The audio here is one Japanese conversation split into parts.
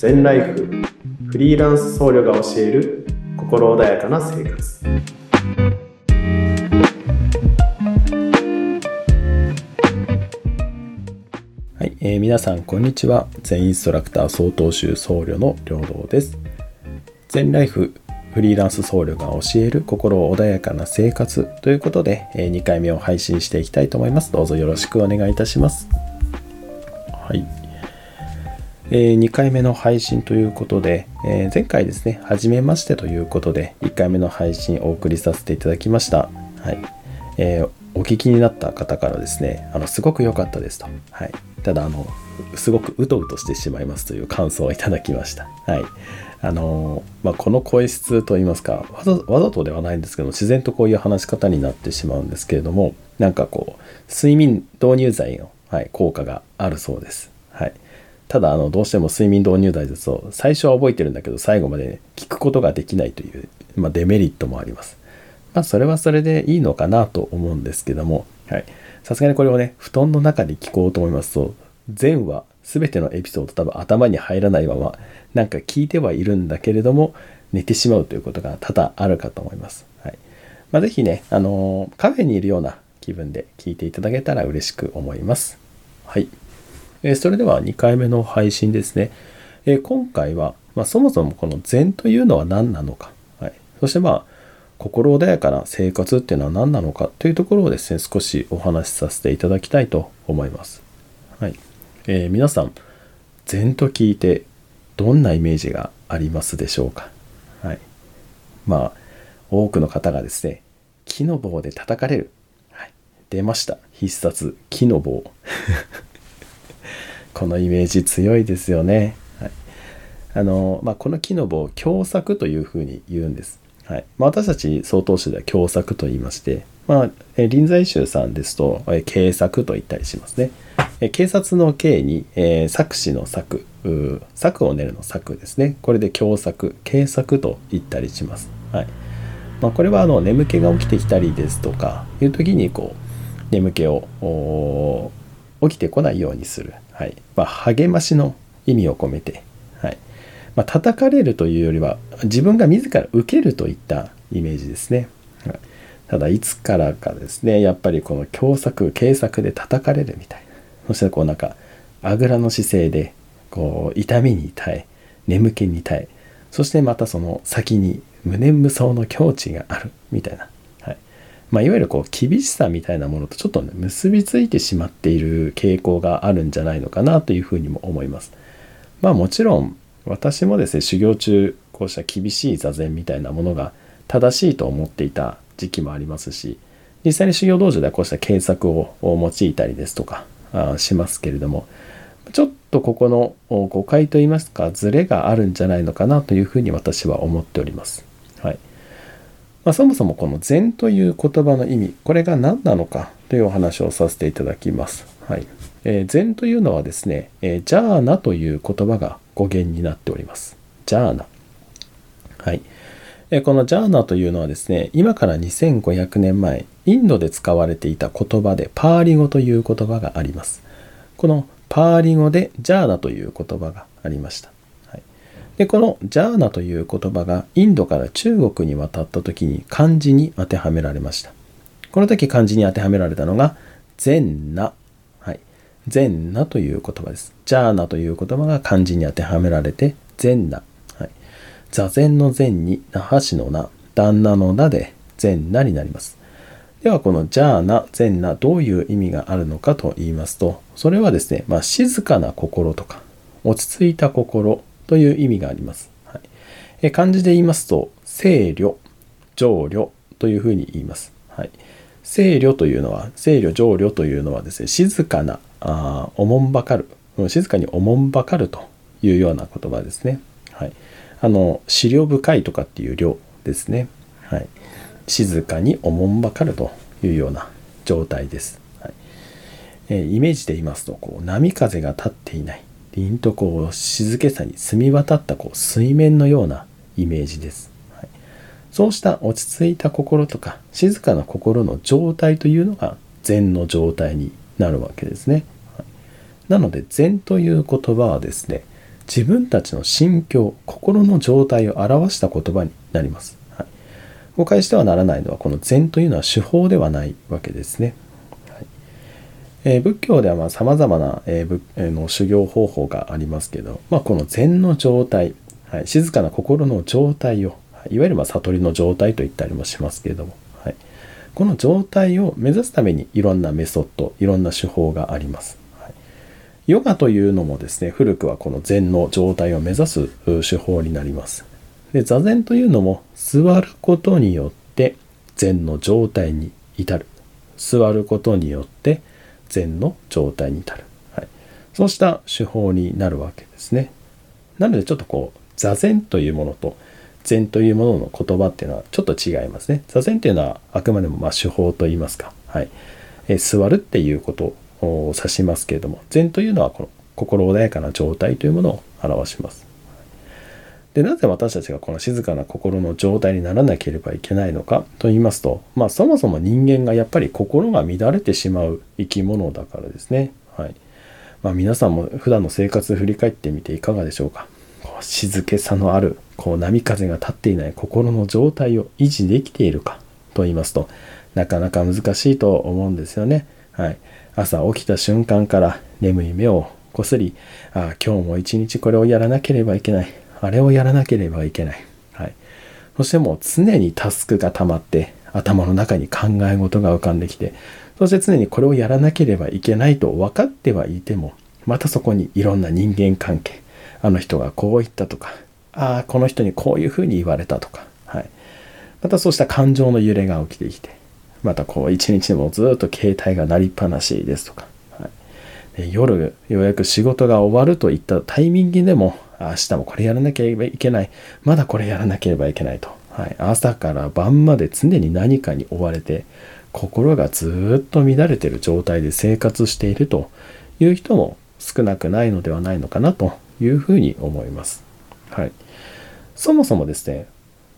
全ライフフリーランス僧侶が教える心穏やかな生活。はい、えー、皆さんこんにちは。全インストラクター総統集僧侶の良道です。全ライフフリーランス僧侶が教える心穏やかな生活。ということで、えー、2回目を配信していきたいと思います。どうぞよろしくお願いいたします。はい。え、2回目の配信ということで、え、前回ですね、初めましてということで、1回目の配信お送りさせていただきました。はい。えー、お聞きになった方からですね、あの、すごく良かったですと。はい。ただ、あの、すごくうとうとしてしまいますという感想をいただきました。はい。あのまあ、この声質といいますかわざわざとではないんですけど自然とこういう話し方になってしまうんですけれどもなんかこう睡眠導入剤の、はい、効果があるそうです。ただあのどうしても睡眠導入剤ですと最初は覚えてるんだけど最後まで、ね、聞くことができないという、まあ、デメリットもあります。まあそれはそれでいいのかなと思うんですけどもはいさすがにこれをね布団の中で聞こうと思いますと全話全てのエピソード多分頭に入らないままなんか聞いてはいるんだけれども寝てしまうということが多々あるかと思います。はいまあ、ぜひね、あのカフェにいるような気分で聞いていただけたら嬉しく思います。はい。えそれでは2回目の配信ですね。え今回は、まあ、そもそもこの禅というのは何なのか、はい、そしてまあ心穏やかな生活っていうのは何なのかというところをですね少しお話しさせていただきたいと思います。はい。えー、皆さん禅と聞いてどんなイメージがありますでしょうか、はい、まあ多くの方がですね木の棒で叩かれる、出ました。必殺木の棒。このイメージ強いですよね。はい、あのまあ、この木の棒共作というふうに言うんです。はいまあ、私たち曹洞宗では共作と言いまして、まあ、臨済宗さんですとえ警作と言ったりしますね。え警察の刑に、えー、作詞の作作を練るの作ですね。これで共作、警作と言ったりします。はいまあ、これはあの眠気が起きてきたりですとかいう時にこう眠気を起きてこないようにする。はい。まあ、励ましの意味を込めて、はい。まあ、叩かれるというよりは自分が自ら受けるといったイメージですね。はい、ただいつからかですねやっぱりこの共作軽作で叩かれるみたいな。そしてこうなんかあぐらの姿勢でこう痛みに耐え眠気に耐えそしてまたその先に無念無想の境地があるみたいな。まあ、いわゆるこう厳しさみたいなものとちょっと、ね、結びついてしまっている傾向があるんじゃないのかなというふうにも思います。まあもちろん私もですね修行中こうした厳しい座禅みたいなものが正しいと思っていた時期もありますし実際に修行道場ではこうした検索を用いたりですとかあしますけれどもちょっとここの誤解といいますかズレがあるんじゃないのかなというふうに私は思っております。まあ、そもそもこの禅という言葉の意味これが何なのかというお話をさせていただきます。はいえー、禅というのはですね、えー、ジャーナという言葉が語源になっております。ジャーナ。はい。えこのジャーナというのはですね、今から2500年前、インドで使われていた言葉でパーリ語という言葉があります。このパーリ語でジャーナという言葉がありました。でこのジャーナという言葉がインドから中国に渡った時に漢字に当てはめられました。この時漢字に当てはめられたのが善な。はい。善なという言葉です。ジャーナという言葉が漢字に当てはめられて善な。はい。座禅の禅に那覇市の名旦那の名で善なになります。ではこのジャーナ、善などういう意味があるのかと言いますとそれはですね、まあ、静かな心とか落ち着いた心という意味があります。はい、え漢字で言いますと、清慮、浄慮というふうに言います。はい、清慮というのは、清慮、浄慮というのはですね、静かな、あおもんばかる、静かにおもんばかるというような言葉ですね。はい、あの、資料深いとかっていう量ですね。はい、静かにおもんばかるというような状態です。はいえイメージで言いますとこう波風が立っていない凛とこう静けさに澄み渡ったこう水面のようなイメージです、はい、そうした落ち着いた心とか静かな心の状態というのが禅の状態になるわけですね、はい、なので禅という言葉はですね自分たちの心境心の状態を表した言葉になります、はい、誤解してはならないのはこの禅というのは手法ではないわけですね、えー、仏教ではさまざ、まな、えーえーの修行方法がありますけど、まあ、この禅の状態、はい、静かな心の状態をいわゆるまあ悟りの状態と言ったりもしますけれども、はい、この状態を目指すためにいろんなメソッドいろんな手法があります。はい、ヨガというのもですね古くはこの禅の状態を目指す手法になります。で座禅というのも座ることによって禅の状態に至る座ることによって禅の状態に至る、はい、そうした手法になるわけですね。なのでちょっとこう座禅というものと禅というものの言葉っていうのはちょっと違いますね。座禅っていうのはあくまでもま手法といいますか、はいえ座るっていうことを指しますけれども禅というのはこの心穏やかな状態というものを表します。でなぜ私たちがこの静かな心の状態にならなければいけないのかと言いますと、まあ、そもそも人間がやっぱり心が乱れてしまう生き物だからですね。はいまあ、皆さんも普段の生活を振り返ってみていかがでしょうか。静けさのあるこう波風が立っていない心の状態を維持できているかと言いますとなかなか難しいと思うんですよね。はい、朝起きた瞬間から眠い目をこすりあ今日も一日これをやらなければいけないあれをやらなければいけない、はい、そしてもう常にタスクが溜まって頭の中に考え事が浮かんできてそして常にこれをやらなければいけないと分かってはいてもまたそこにいろんな人間関係あの人がこう言ったとかああこの人にこういうふうに言われたとか、はい、またそうした感情の揺れが起きてきてまたこう一日でもずっと携帯が鳴りっぱなしですとか、はい、夜ようやく仕事が終わるといったタイミングでも明日もこれやらなければいけないまだこれやらなければいけないと、はい、朝から晩まで常に何かに追われて心がずっと乱れてる状態で生活しているという人も少なくないのではないのかなというふうに思います。はい、そもそもですね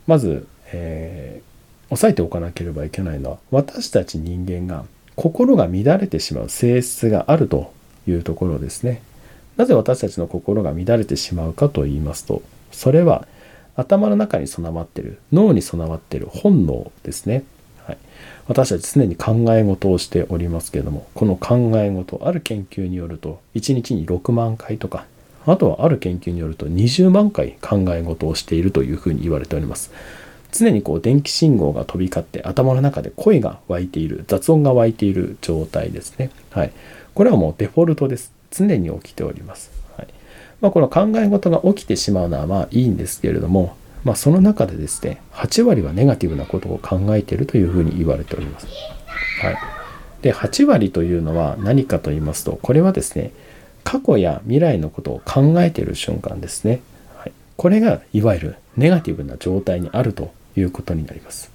まず、えー、押さえておかなければいけないのは私たち人間が心が乱れてしまう性質があるというところですね。なぜ私たちの心が乱れてしまうかと言いますとそれは頭の中に備わっている脳に備わっている本能ですね。はい、私たち常に考え事をしておりますけれどもこの考え事ある研究によると1日に6万回とかあとはある研究によると20万回考え事をしているというふうに言われております。常にこう電気信号が飛び交って頭の中で声が湧いている雑音が湧いている状態ですね。はい。これはもうデフォルトです。常に起きております。はい。まあ、この考え事が起きてしまうのはまあいいんですけれども、まあ、その中でですね、8割はネガティブなことを考えているというふうに言われております。はい。で、8割というのは何かと言いますと、これはですね、過去や未来のことを考えている瞬間ですね。はい、これがいわゆるネガティブな状態にあるということになります。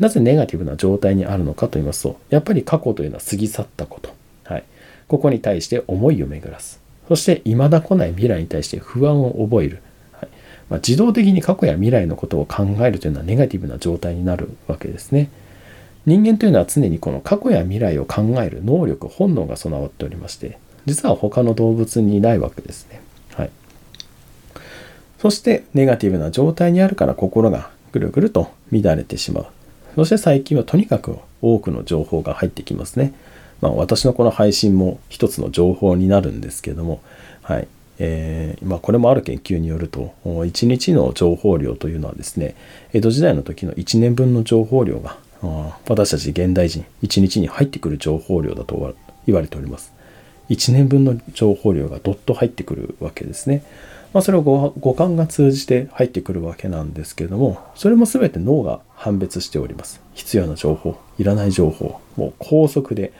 なぜネガティブな状態にあるのかと言いますと、やっぱり過去というのは過ぎ去ったこと。ここに対して思いを巡らす。そして未だ来ない未来に対して不安を覚える。はいまあ、自動的に過去や未来のことを考えるというのはネガティブな状態になるわけですね。人間というのは常にこの過去や未来を考える能力、本能が備わっておりまして、実は他の動物にないわけですね。はい。そしてネガティブな状態にあるから心がぐるぐると乱れてしまう。そして最近はとにかく多くの情報が入ってきますね。まあ、私のこの配信も一つの情報になるんですけども、はいえーまあ、これもある研究によると1日の情報量というのはですね江戸時代の時の1年分の情報量が私たち現代人1日に入ってくる情報量だと言われております。1年分の情報量がどっと入ってくるわけですね。まあ、それを五感が通じて入ってくるわけなんですけれども、それも全て脳が判別しております。必要な情報、いらない情報、もう高速で、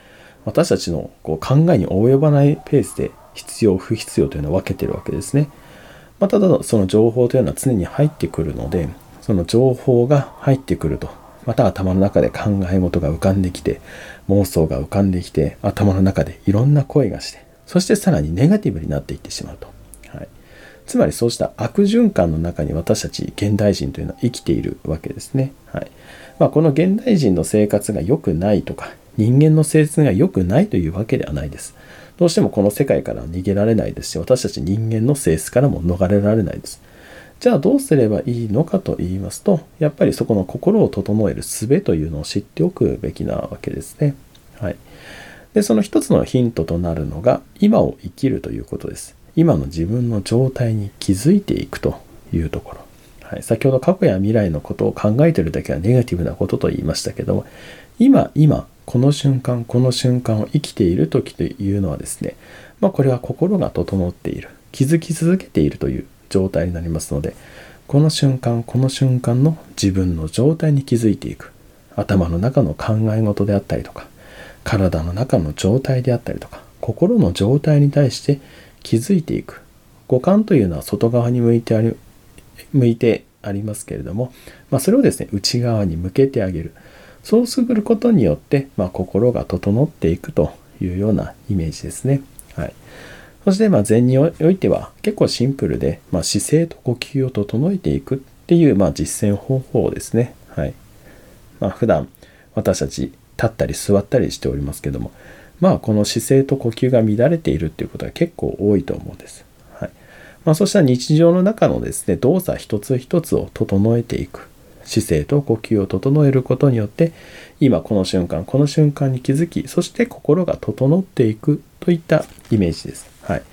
私たちのこう考えに及ばないペースで必要、不必要というのを分けてるわけですね。まあ、ただ、その情報というのは常に入ってくるので、その情報が入ってくると、また頭の中で考え事が浮かんできて、妄想が浮かんできて頭の中でいろんな声がしてそしてさらにネガティブになっていってしまうと、つまりそうした悪循環の中に私たち現代人というのは生きているわけですね、はい。まあ、この現代人の生活が良くないとか人間の性質が良くないというわけではないです。どうしてもこの世界から逃げられないですし私たち人間の性質からも逃れられないです。じゃあどうすればいいのかと言いますとやっぱりそこの心を整える術というのを知っておくべきなわけですね。はい。でその一つのヒントとなるのが今を生きるということです。今の自分の状態に気づいていくというところ。はい、先ほど過去や未来のことを考えているだけはネガティブなことと言いましたけども今今この瞬間この瞬間を生きている時というのはですね、まあ、これは心が整っている。気づき続けているという状態になりますのでこの瞬間この瞬間の自分の状態に気づいていく。頭の中の考え事であったりとか体の中の状態であったりとか心の状態に対して気づいていく五感というのは外側に向いてある向いてありますけれども、まあ、それをですね内側に向けてあげるそうすることによって、まあ、心が整っていくというようなイメージですね。はい、そして、まあ、禅においては結構シンプルで、まあ、姿勢と呼吸を整えていくっていう、まあ、実践方法ですね。はいまあ、普段私たち立ったり座ったりしておりますけどもまあこの姿勢と呼吸が乱れているっていうことは結構多いと思うんです。はいまあ、そうした日常の中のですね動作一つ一つを整えていく姿勢と呼吸を整えることによって今この瞬間この瞬間に気づきそして心が整っていくといったイメージです。はい、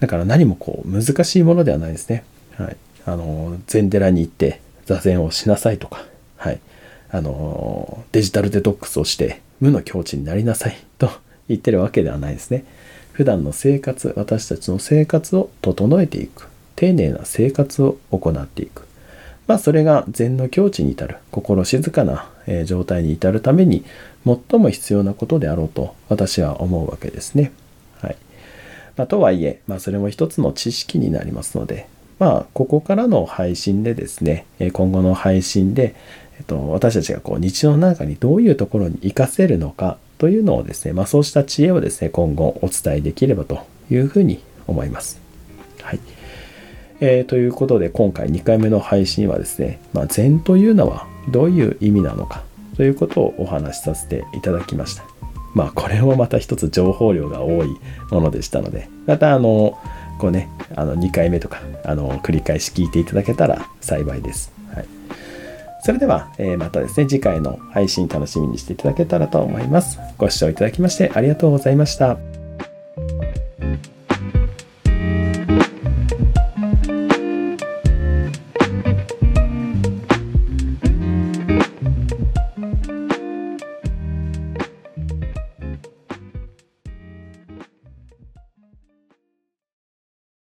だから何もこう難しいものではないですね。はい、あの禅寺に行って座禅をしなさいとか、はい、あのデジタルデトックスをして無の境地になりなさい言ってるわけではないですね。普段の生活私たちの生活を整えていく丁寧な生活を行っていくまあそれが禅の境地に至る心静かな状態に至るために最も必要なことであろうと私は思うわけですね。はいまあ、とはいえ、まあ、それも一つの知識になりますのでまあここからの配信でですね今後の配信で、えっと、私たちがこう日常の中にどういうところに活かせるのかというのをですね、まあ、そうした知恵をですね、今後お伝えできればというふうに思います。はい。えー、ということで、今回2回目の配信はですね、まあ、禅というのはどういう意味なのかということをお話しさせていただきました。まあ、これもまた一つ情報量が多いものでしたので、またあの、こうね、あの2回目とか、あの、繰り返し聞いていただけたら幸いです。それでは、えまたですね、次回の配信楽しみにしていただけたらと思います。ご視聴いただきましてありがとうございました。